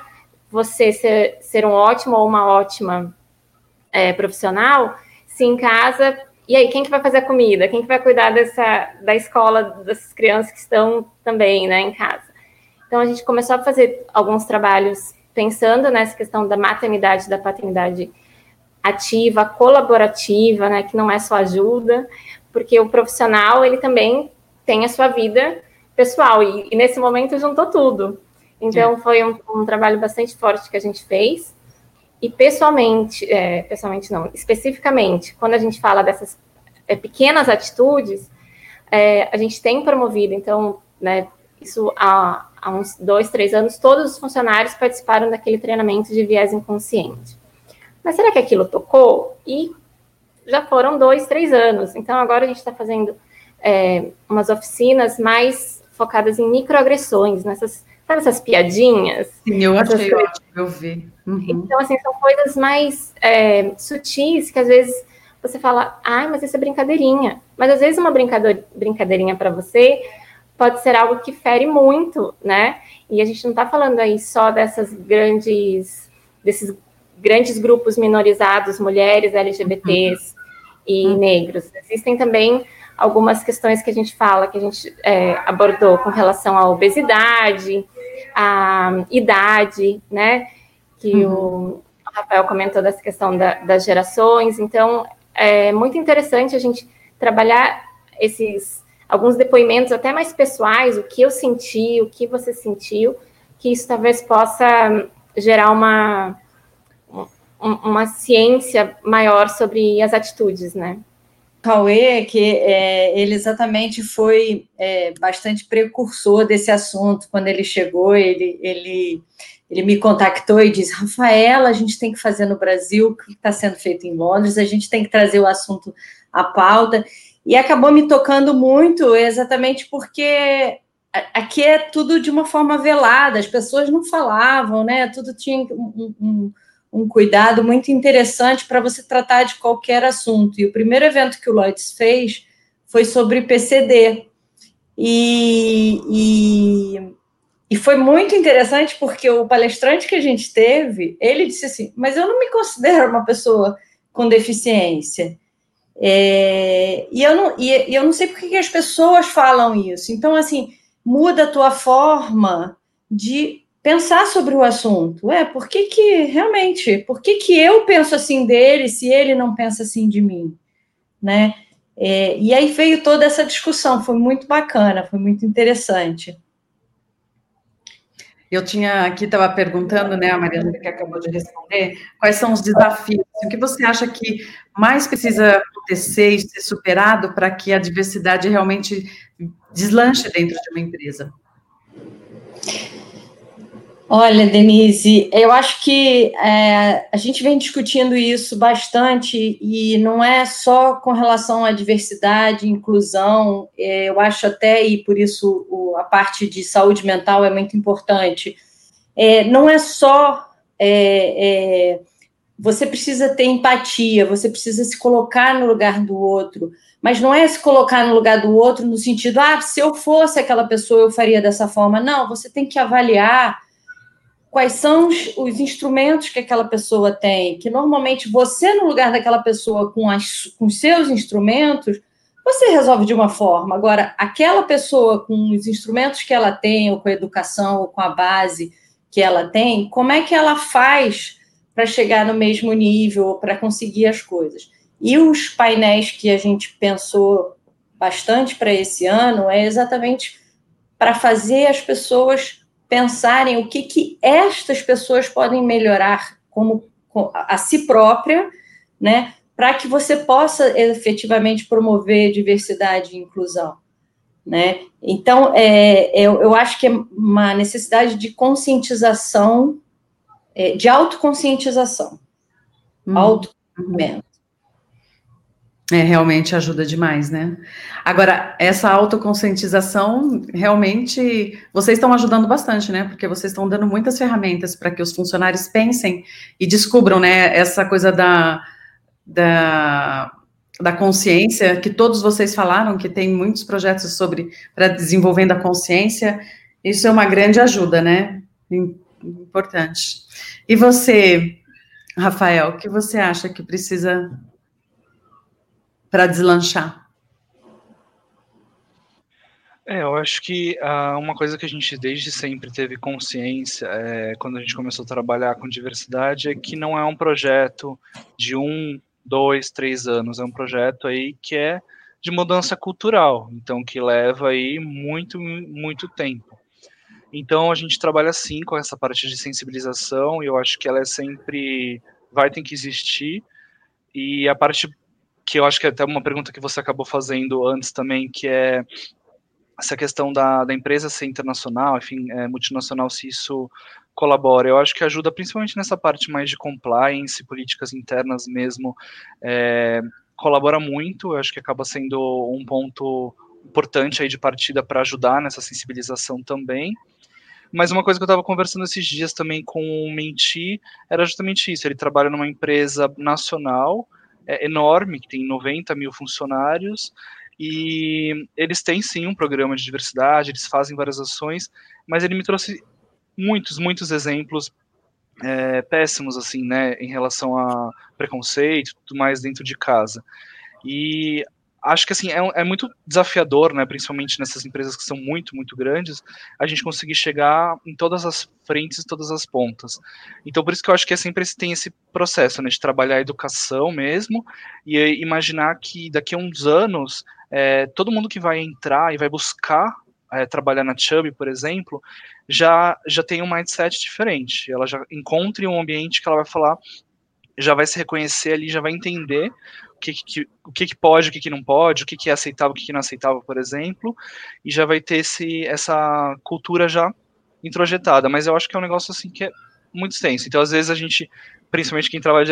[SPEAKER 5] você ser, ser um ótimo ou uma ótima é, profissional se em casa e aí, quem que vai fazer a comida? Quem que vai cuidar dessa, da escola dessas crianças que estão também, né, em casa? Então, a gente começou a fazer alguns trabalhos pensando nessa questão da maternidade, da paternidade ativa, colaborativa, né, que não é só ajuda, porque o profissional, ele também tem a sua vida pessoal, e, e nesse momento juntou tudo. Então, é. foi um, um trabalho bastante forte que a gente fez, e pessoalmente, é, pessoalmente não, especificamente, quando a gente fala dessas é, pequenas atitudes, é, a gente tem promovido, então, né, isso há, há, uns dois, três anos, todos os funcionários participaram daquele treinamento de viés inconsciente. Mas será que aquilo tocou? E já foram dois, três anos. Então, agora a gente está fazendo é, umas oficinas mais focadas em microagressões, nessas Sabe essas piadinhas?
[SPEAKER 2] Sim, eu achei coisas... ótimo, eu vi.
[SPEAKER 5] Uhum. Então, assim, são coisas mais é, sutis que às vezes você fala, ai, mas isso é brincadeirinha. Mas às vezes uma brincadeirinha para você pode ser algo que fere muito, né? E a gente não está falando aí só dessas grandes, desses grandes grupos minorizados, mulheres, LGBTs uhum. e uhum. negros. Existem também algumas questões que a gente fala, que a gente é, abordou com relação à obesidade, à idade, né? Que uhum. o Rafael comentou dessa questão da, das gerações. Então, é muito interessante a gente trabalhar esses alguns depoimentos até mais pessoais, o que eu senti, o que você sentiu, que isso talvez possa gerar uma uma ciência maior sobre as atitudes, né?
[SPEAKER 4] Cauê, que é, ele exatamente foi é, bastante precursor desse assunto. Quando ele chegou, ele, ele, ele me contactou e disse: Rafaela, a gente tem que fazer no Brasil o que está sendo feito em Londres, a gente tem que trazer o assunto à pauta. E acabou me tocando muito, exatamente porque aqui é tudo de uma forma velada, as pessoas não falavam, né? Tudo tinha um, um um cuidado muito interessante para você tratar de qualquer assunto. E o primeiro evento que o Lloyds fez foi sobre PCD. E, e, e, foi muito interessante porque o palestrante que a gente teve, ele disse assim, mas eu não me considero uma pessoa com deficiência. É, e, eu não, e, e eu não sei por que as pessoas falam isso. Então, assim, muda a tua forma de pensar sobre o assunto. É, por que que, realmente, por que que eu penso assim dele se ele não pensa assim de mim, né? É, e aí veio toda essa discussão, foi muito bacana, foi muito interessante.
[SPEAKER 2] Eu tinha aqui, estava perguntando, né, a Mariana que acabou de responder, quais são os desafios, o que você acha que mais precisa acontecer e ser superado para que a diversidade realmente deslanche dentro de uma empresa?
[SPEAKER 4] Olha, Denise, eu acho que é, a gente vem discutindo isso bastante e não é só com relação à diversidade, inclusão, é, eu acho até, e por isso o, a parte de saúde mental é muito importante, é, não é só. É, é, você precisa ter empatia, você precisa se colocar no lugar do outro, mas não é se colocar no lugar do outro no sentido, ah, se eu fosse aquela pessoa, eu faria dessa forma. Não, você tem que avaliar quais são os, os, instrumentos que aquela pessoa tem, que normalmente você, no lugar daquela pessoa, com, as, com seus instrumentos, você resolve de uma forma. Agora, aquela pessoa com os instrumentos que ela tem, ou com a educação, ou com a base que ela tem, como é que ela faz para chegar no mesmo nível, para conseguir as coisas? E os painéis que a gente pensou bastante para esse ano é exatamente para fazer as pessoas pensarem o que, que estas pessoas podem melhorar como a si própria, né, para que você possa efetivamente promover diversidade e inclusão. Né? Então, é, eu, eu acho que é uma necessidade de conscientização, é, de autoconscientização,
[SPEAKER 2] hum. autoconhecimento. É, realmente ajuda demais, né? Agora, essa autoconscientização, realmente, vocês estão ajudando bastante, né? Porque vocês estão dando muitas ferramentas para que os funcionários pensem e descubram, né, essa coisa da, da, da consciência, que todos vocês falaram, que tem muitos projetos sobre, para desenvolvendo a consciência, isso é uma grande ajuda, né? Importante. E você, Rafael, o que você acha que precisa para deslanchar?
[SPEAKER 6] É, eu acho que uh, uma coisa que a gente desde sempre teve consciência, é, quando a gente começou a trabalhar com diversidade, é que não é um projeto de um, dois, três anos, é um projeto aí que é de mudança cultural, então que leva aí muito, muito tempo. Então a gente trabalha sim com essa parte de sensibilização e eu acho que ela é sempre vai ter que existir e a parte que eu acho que é até uma pergunta que você acabou fazendo antes também, que é essa questão da, da empresa ser internacional, enfim, é, multinacional, se isso colabora. Eu acho que ajuda principalmente nessa parte mais de compliance, políticas internas mesmo, é, colabora muito, eu acho que acaba sendo um ponto importante aí de partida para ajudar nessa sensibilização também. Mas uma coisa que eu estava conversando esses dias também com o Menti era justamente isso. Ele trabalha numa empresa nacional, é, enorme, que tem 90 mil funcionários, e eles têm sim um programa de diversidade, eles fazem várias ações, mas ele me trouxe muitos, muitos exemplos é, péssimos, assim, né, em relação a preconceito e tudo mais dentro de casa. E acho que assim é, é, muito desafiador, né, principalmente nessas empresas que são muito, muito grandes, a gente conseguir chegar em todas as frentes, todas as pontas. Então, por isso que eu acho que é sempre tem esse processo, né, de trabalhar a educação mesmo e imaginar que daqui a uns anos é, todo mundo que vai entrar e vai buscar é, trabalhar na Chubby, por exemplo, já já tem um mindset diferente. Ela já encontre um ambiente que ela vai falar já vai se reconhecer ali, já vai entender que, que o que, que, pode, o que, que não pode, o que, que é aceitável, o que, que não é aceitável, por exemplo, e já vai ter esse, essa cultura já introjetada. Mas eu acho que é um negócio assim que é muito extenso. Então, às vezes, a gente, principalmente quem trabalha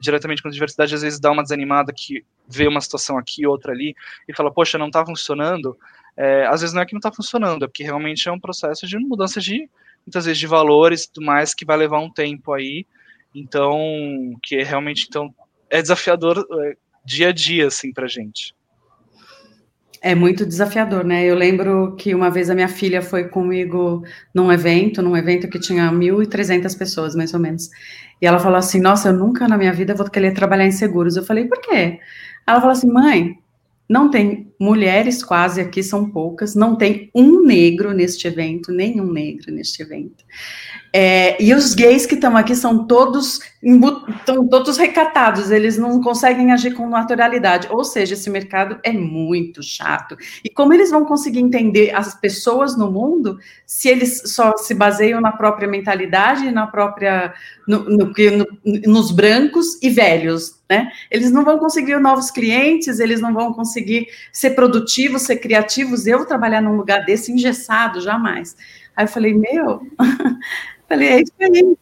[SPEAKER 6] diretamente, com diversidade, às vezes dá uma desanimada que vê uma situação aqui, outra ali, e fala, poxa, não está funcionando. É, às vezes não é que não está funcionando, é porque realmente é um processo de mudança de, muitas vezes, de valores e tudo mais, que vai levar um tempo aí, então, que é realmente então é desafiador é, dia a dia assim pra gente.
[SPEAKER 2] É muito desafiador, né? Eu lembro que uma vez a minha filha foi comigo num evento, num evento que tinha 1.300 pessoas, mais ou menos. E ela falou assim: Nossa, eu nunca na minha vida vou querer trabalhar em seguros. Eu falei: Por quê? Ela falou assim: Mãe, não tem mulheres quase aqui, são poucas, não tem um negro neste evento, nenhum negro neste evento. É, e os gays que estão aqui são todos, estão todos recatados, eles não conseguem agir com naturalidade. Ou seja, esse mercado é muito chato. E como eles vão conseguir entender as pessoas no mundo se eles só se baseiam na própria mentalidade, na própria, no, no, no, nos brancos e velhos, né? Eles não vão conseguir novos clientes, eles não vão conseguir ser produtivos, ser criativos. Eu vou trabalhar num lugar desse engessado, jamais. Aí eu falei, meu, falei, é isso aí.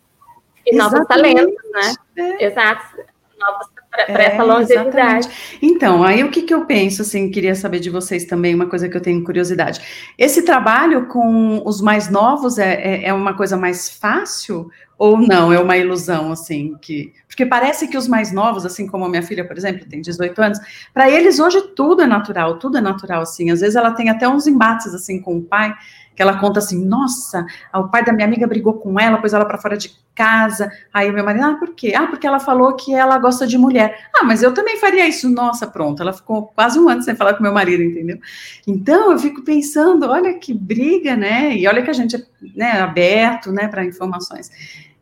[SPEAKER 5] E novos talentos, né? É. Exato. Novos para é, essa longevidade. Exatamente.
[SPEAKER 2] Então, aí o que, que eu penso, assim, queria saber de vocês também, uma coisa que eu tenho curiosidade. Esse trabalho com os mais novos é, é, é uma coisa mais fácil ou não, é uma ilusão, assim, que... Porque parece que os mais novos, assim como a minha filha, por exemplo, tem 18 anos, para eles hoje tudo é natural, tudo é natural, assim. Às vezes ela tem até uns embates, assim, com o pai, que ela conta assim, nossa, o pai da minha amiga brigou com ela, pôs ela para fora de casa. Aí o meu marido, ah, por quê? Ah, porque ela falou que ela gosta de mulher. Ah, mas eu também faria isso. Nossa, pronto. Ela ficou quase um ano sem falar com meu marido, entendeu? Então eu fico pensando, olha que briga, né? E olha que a gente é né, aberto, né, para informações.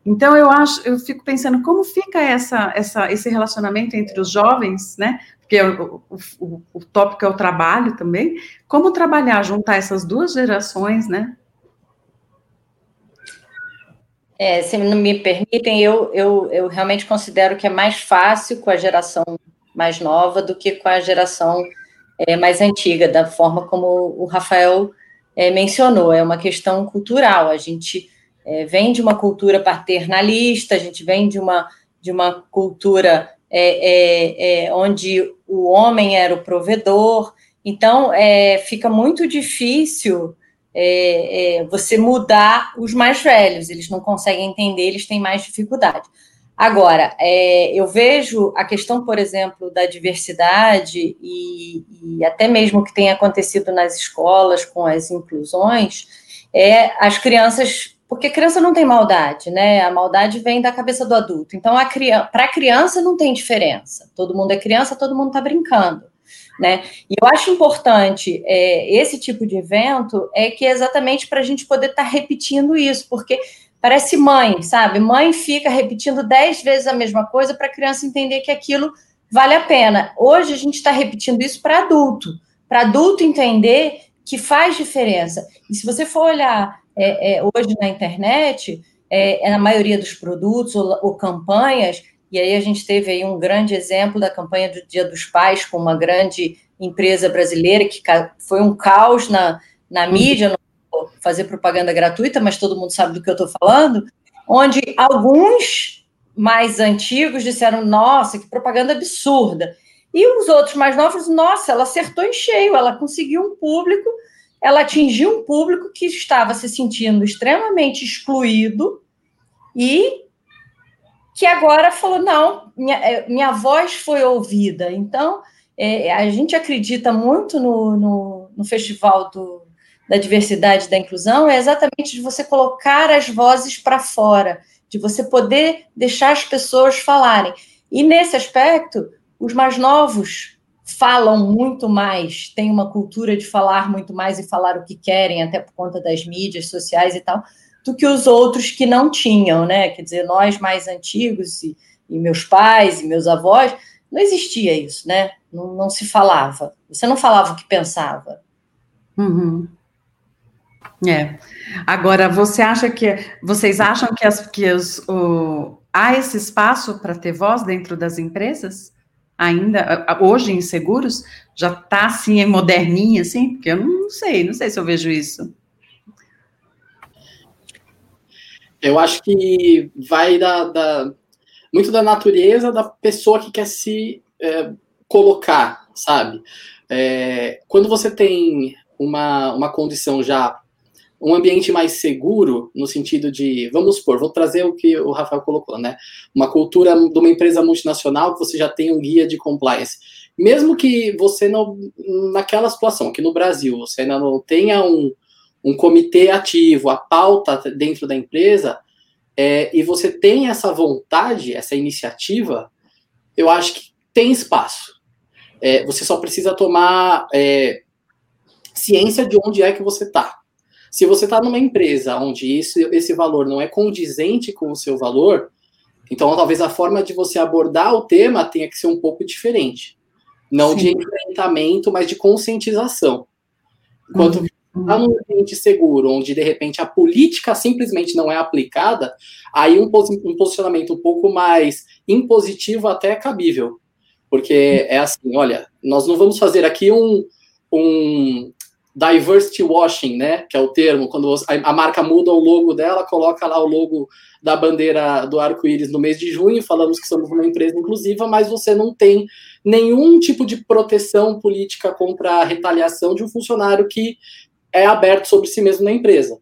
[SPEAKER 2] Então eu acho, eu fico pensando como fica essa, essa, esse relacionamento entre os jovens, né? É o, o, o tópico é o trabalho também. Como trabalhar, juntar essas duas gerações, né?
[SPEAKER 4] É, se não me permitem, eu, eu, eu realmente considero que é mais fácil com a geração mais nova do que com a geração é, mais antiga, da forma como o Rafael é, mencionou. É uma questão cultural. A gente é, vem de uma cultura paternalista, a gente vem de uma, de uma cultura é, é, é onde o homem era o provedor, então é, fica muito difícil é, você mudar os mais velhos, eles não conseguem entender, eles têm mais dificuldade. Agora, eu vejo a questão, por exemplo, da diversidade e, e até mesmo o que tem acontecido nas escolas com as inclusões, é as crianças porque criança não tem maldade, né? A maldade vem da cabeça do adulto. Então, para a criança não tem diferença. Todo mundo é criança, todo mundo está brincando, né? E eu acho importante é, esse tipo de evento é que é exatamente para a gente poder estar tá repetindo isso, porque parece mãe, sabe? Mãe fica repetindo dez vezes a mesma coisa para a criança entender que aquilo vale a pena. Hoje a gente está repetindo isso para adulto, para adulto entender que faz diferença. E se você for olhar é, é, hoje na internet, é, é, na maioria dos produtos ou, ou, campanhas, e aí a gente teve aí um grande exemplo da campanha do Dia dos Pais com uma grande empresa brasileira que foi um caos na, na mídia, não vou fazer propaganda gratuita, mas todo mundo sabe do que eu estou falando, onde alguns mais antigos disseram, nossa, que propaganda absurda. E os outros mais novos, nossa, ela acertou em cheio, ela conseguiu um público ela atingiu um público que estava se sentindo extremamente excluído e que agora falou: não, minha, é, minha voz foi ouvida. Então, é, a gente acredita muito no, no, no Festival do, da Diversidade e da Inclusão, é exatamente de você colocar as vozes para fora, de você poder deixar as pessoas falarem. E nesse aspecto, os mais novos falam muito mais, têm uma cultura de falar muito mais e falar o que querem, até por conta das mídias sociais e tal, do que os outros que não tinham, né? Quer dizer, nós mais antigos e, e meus pais e meus avós, não existia isso, né? Não, não, se falava. Você não falava o que pensava.
[SPEAKER 2] Uhum. É. Agora, você acha que vocês acham que, as, que os, o, há esse espaço para ter voz dentro das empresas? Ainda, hoje em seguros, já está assim, moderninha, assim? Porque eu não sei, não sei se eu vejo isso.
[SPEAKER 7] Eu acho que vai da, da muito da natureza da pessoa que quer se é, colocar, sabe? É, quando você tem uma, uma condição já um ambiente mais seguro, no sentido de, vamos supor, vou trazer o que o Rafael colocou, né? Uma cultura de uma empresa multinacional que você já tem um guia de compliance. Mesmo que você não, naquela situação, aqui no Brasil, você ainda não tenha um, um comitê ativo, a pauta dentro da empresa, é, e você tem essa vontade, essa iniciativa, eu acho que tem espaço. É, você só precisa tomar é, ciência de onde é que você está. Se você está numa empresa onde isso, esse valor não é condizente com o seu valor, então talvez a forma de você abordar o tema tenha que ser um pouco diferente. Não Sim. de enfrentamento, mas de conscientização. Enquanto uhum. está num ambiente seguro, onde de repente a política simplesmente não é aplicada, aí um, um posicionamento um pouco mais impositivo até é cabível. Porque é assim, olha, nós não vamos fazer aqui um, um diversity washing, né, que é o termo, quando a marca muda o logo dela, coloca lá o logo da bandeira do arco-íris no mês de junho, falamos que somos uma empresa inclusiva, mas você não tem nenhum tipo de proteção política contra a retaliação de um funcionário que é aberto sobre si mesmo na empresa.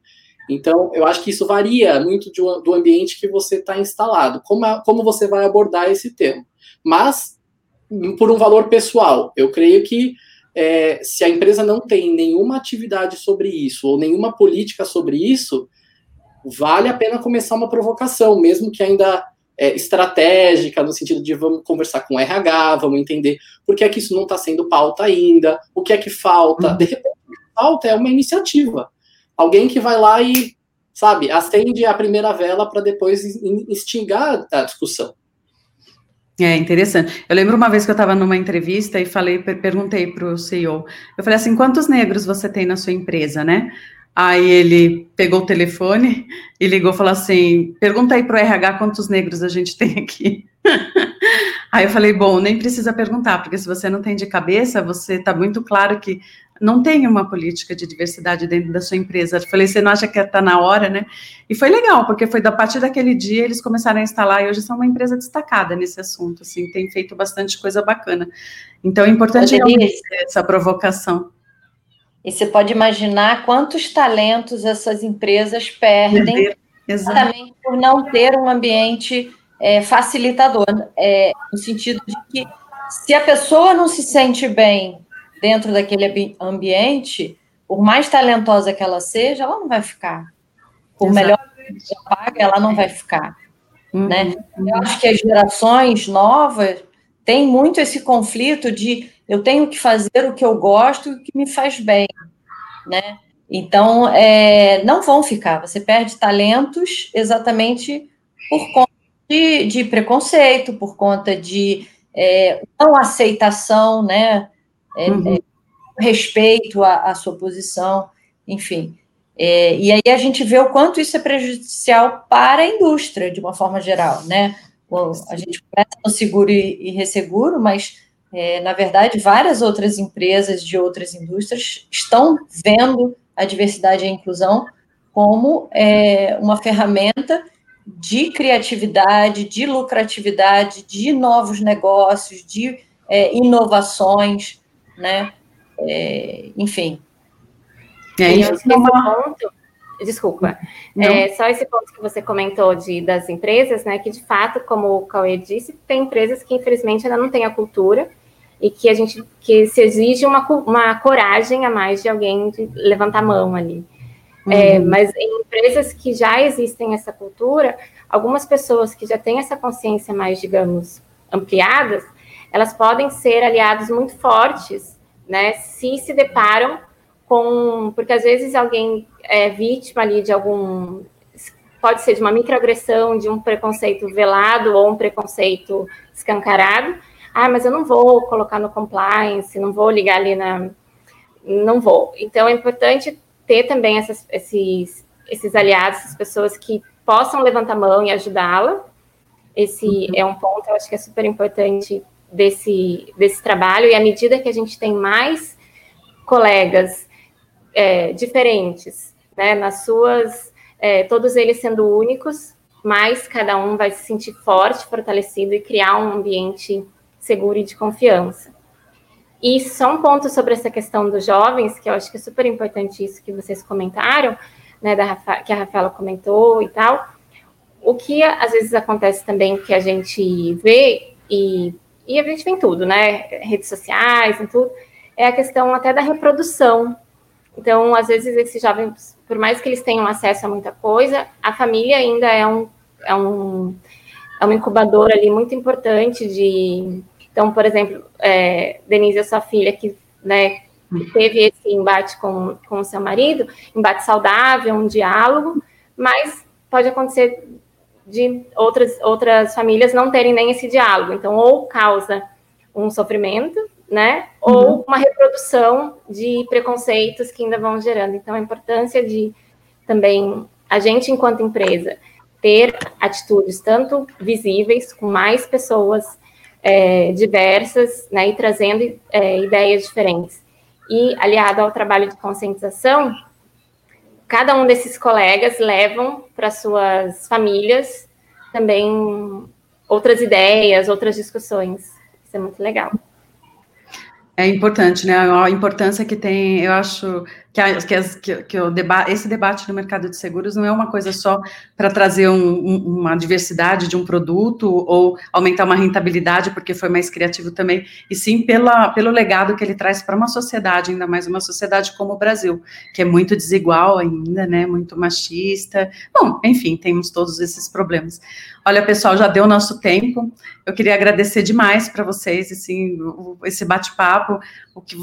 [SPEAKER 7] Então, eu acho que isso varia muito do ambiente que você está instalado, como, como você vai abordar esse tema. Mas, por um valor pessoal, eu creio que é, se a empresa não tem nenhuma atividade sobre isso, ou nenhuma política sobre isso, vale a pena começar uma provocação, mesmo que ainda é, estratégica, no sentido de vamos conversar com o RH, vamos entender por que é que isso não está sendo pauta ainda, o que é que falta. Uhum. De repente, o que falta é uma iniciativa alguém que vai lá e, sabe, acende a primeira vela para depois instigar a discussão.
[SPEAKER 2] É interessante. Eu lembro uma vez que eu estava numa entrevista e falei, perguntei para o CEO, eu falei assim, quantos negros você tem na sua empresa, né? Aí ele pegou o telefone e ligou falou assim, pergunta aí para o RH quantos negros a gente tem aqui. Aí eu falei, bom, nem precisa perguntar, porque se você não tem de cabeça, você está muito claro que não tem uma política de diversidade dentro da sua empresa. Eu falei, você não acha que está na hora, né? E foi legal, porque foi da partir daquele dia eles começaram a instalar e hoje são uma empresa destacada nesse assunto, assim, tem feito bastante coisa bacana. Então é importante essa provocação.
[SPEAKER 4] E você pode imaginar quantos talentos essas empresas perdem exatamente por não ter um ambiente é, facilitador, é, no sentido de que se a pessoa não se sente bem dentro daquele ambiente, por mais talentosa que ela seja, ela não vai ficar. Por Exatamente. melhor que ela paga, ela não vai ficar. Uhum. Né? Eu acho que as gerações novas têm muito esse conflito de eu tenho que fazer o que eu gosto e o que me faz bem. Né? Então, é, não vão ficar. Você perde talentos exatamente por conta de, de preconceito, por conta de é, não aceitação, né? É, uhum. é, respeito à, à, sua posição, enfim. É, e aí a gente vê o quanto isso é prejudicial para a indústria, de uma forma geral, né? A gente começa no seguro e, e resseguro, mas, é, na verdade, várias outras empresas de outras indústrias estão vendo a diversidade e a inclusão como é, uma ferramenta de criatividade, de lucratividade, de novos negócios, de é, inovações, né? É, enfim.
[SPEAKER 5] É, isso esse ponto, desculpa, é, só esse ponto que você comentou de, das empresas, né? Que de fato, como o Cauê disse, tem empresas que infelizmente ainda não têm a cultura e que a gente que se exige uma, uma coragem a mais de alguém de levantar a mão ali. É, uhum. mas em empresas que já existem essa cultura, algumas pessoas que já têm essa consciência mais, digamos, ampliadas, elas podem ser aliados muito fortes, né, se se deparam com, porque às vezes alguém é vítima ali de algum, pode ser de uma microagressão, de um preconceito velado ou um preconceito escancarado, ah, mas eu não vou colocar no compliance, não vou ligar ali na, não vou. Então é importante ter também essas, esses, esses aliados, essas pessoas que possam levantar a mão e ajudá-la. Esse uhum. é um ponto, eu acho que é super importante desse, desse trabalho, e à medida que a gente tem mais colegas é, diferentes, né, nas suas, é, todos eles sendo únicos, mais cada um vai se sentir forte, fortalecido e criar um ambiente seguro e de confiança. E só um ponto sobre essa questão dos jovens, que eu acho que é super importante isso que vocês comentaram, né, da Rafa, que a Rafaela comentou e tal. O que às vezes acontece também que a gente vê e e a gente vê em tudo, né? Redes sociais, em tudo, é a questão até da reprodução. Então, às vezes, esses jovens, por mais que eles tenham acesso a muita coisa, a família ainda é um, é um, é um incubador ali muito importante de. Então, por exemplo, é, Denise, a sua filha, que né, teve esse embate com, com o seu marido, embate saudável, um diálogo, mas pode acontecer de outras, outras famílias não terem nem esse diálogo. Então, ou causa um sofrimento, né? Uhum. Ou uma reprodução de preconceitos que ainda vão gerando. Então, a importância de também a gente, enquanto empresa, ter atitudes tanto visíveis, com mais pessoas é, diversas, né? E trazendo é, ideias diferentes. E aliado ao trabalho de conscientização, cada um desses colegas levam para suas famílias também outras ideias, outras discussões. Isso é muito legal.
[SPEAKER 2] É importante, né? A importância que tem, eu acho, que, a, que, as, que, que o deba esse debate no mercado de seguros não é uma coisa só para trazer um, um, uma diversidade de um produto ou aumentar uma rentabilidade porque foi mais criativo também, e sim pela, pelo legado que ele traz para uma sociedade, ainda mais uma sociedade como o Brasil, que é muito desigual ainda, né, muito machista. Bom, enfim, temos todos esses problemas. Olha, pessoal, já deu nosso tempo. Eu queria agradecer demais para vocês, assim, esse bate-papo, o que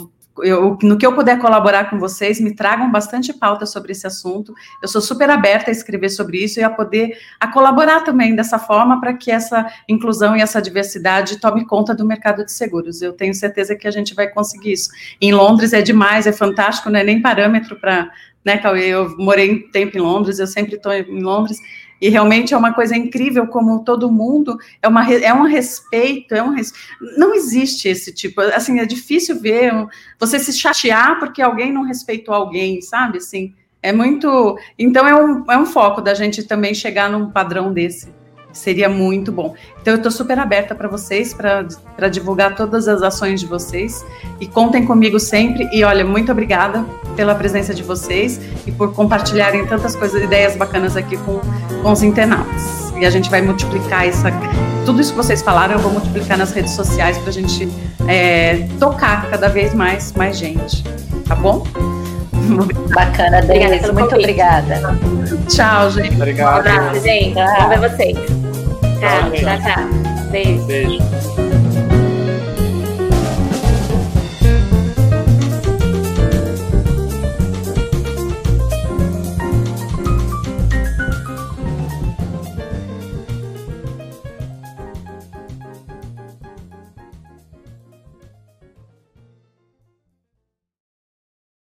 [SPEAKER 2] eu, no que eu puder colaborar com vocês, me tragam bastante pauta sobre esse assunto. Eu sou super aberta a escrever sobre isso e a poder a colaborar também dessa forma para que essa inclusão e essa diversidade tome conta do mercado de seguros. Eu tenho certeza que a gente vai conseguir isso. Em Londres é demais, é fantástico, não é nem parâmetro para, né? Eu morei um tempo em Londres, eu sempre estou em Londres e realmente é uma coisa incrível como todo mundo é, uma, é um respeito, é um res... não existe esse tipo, assim, é difícil ver você se chatear porque alguém não respeitou alguém, sabe, assim, é muito, então é um, é um foco da gente também chegar num padrão desse seria muito bom. Então, eu estou super aberta para vocês, para divulgar todas as ações de vocês. E contem comigo sempre. E olha, muito obrigada pela presença de vocês e por compartilharem tantas coisas, ideias bacanas aqui com, com os internautas. E a gente vai multiplicar essa, tudo isso que vocês falaram, eu vou multiplicar nas redes sociais para a gente é, tocar cada vez mais, mais gente. Tá bom?
[SPEAKER 4] Bacana, Denise. Muito convite. obrigada.
[SPEAKER 2] Tchau, gente.
[SPEAKER 6] Obrigado.
[SPEAKER 5] Um abraço, gente. Vamos ver vocês. Tchau, tchau, tchau. Beijo. Beijo.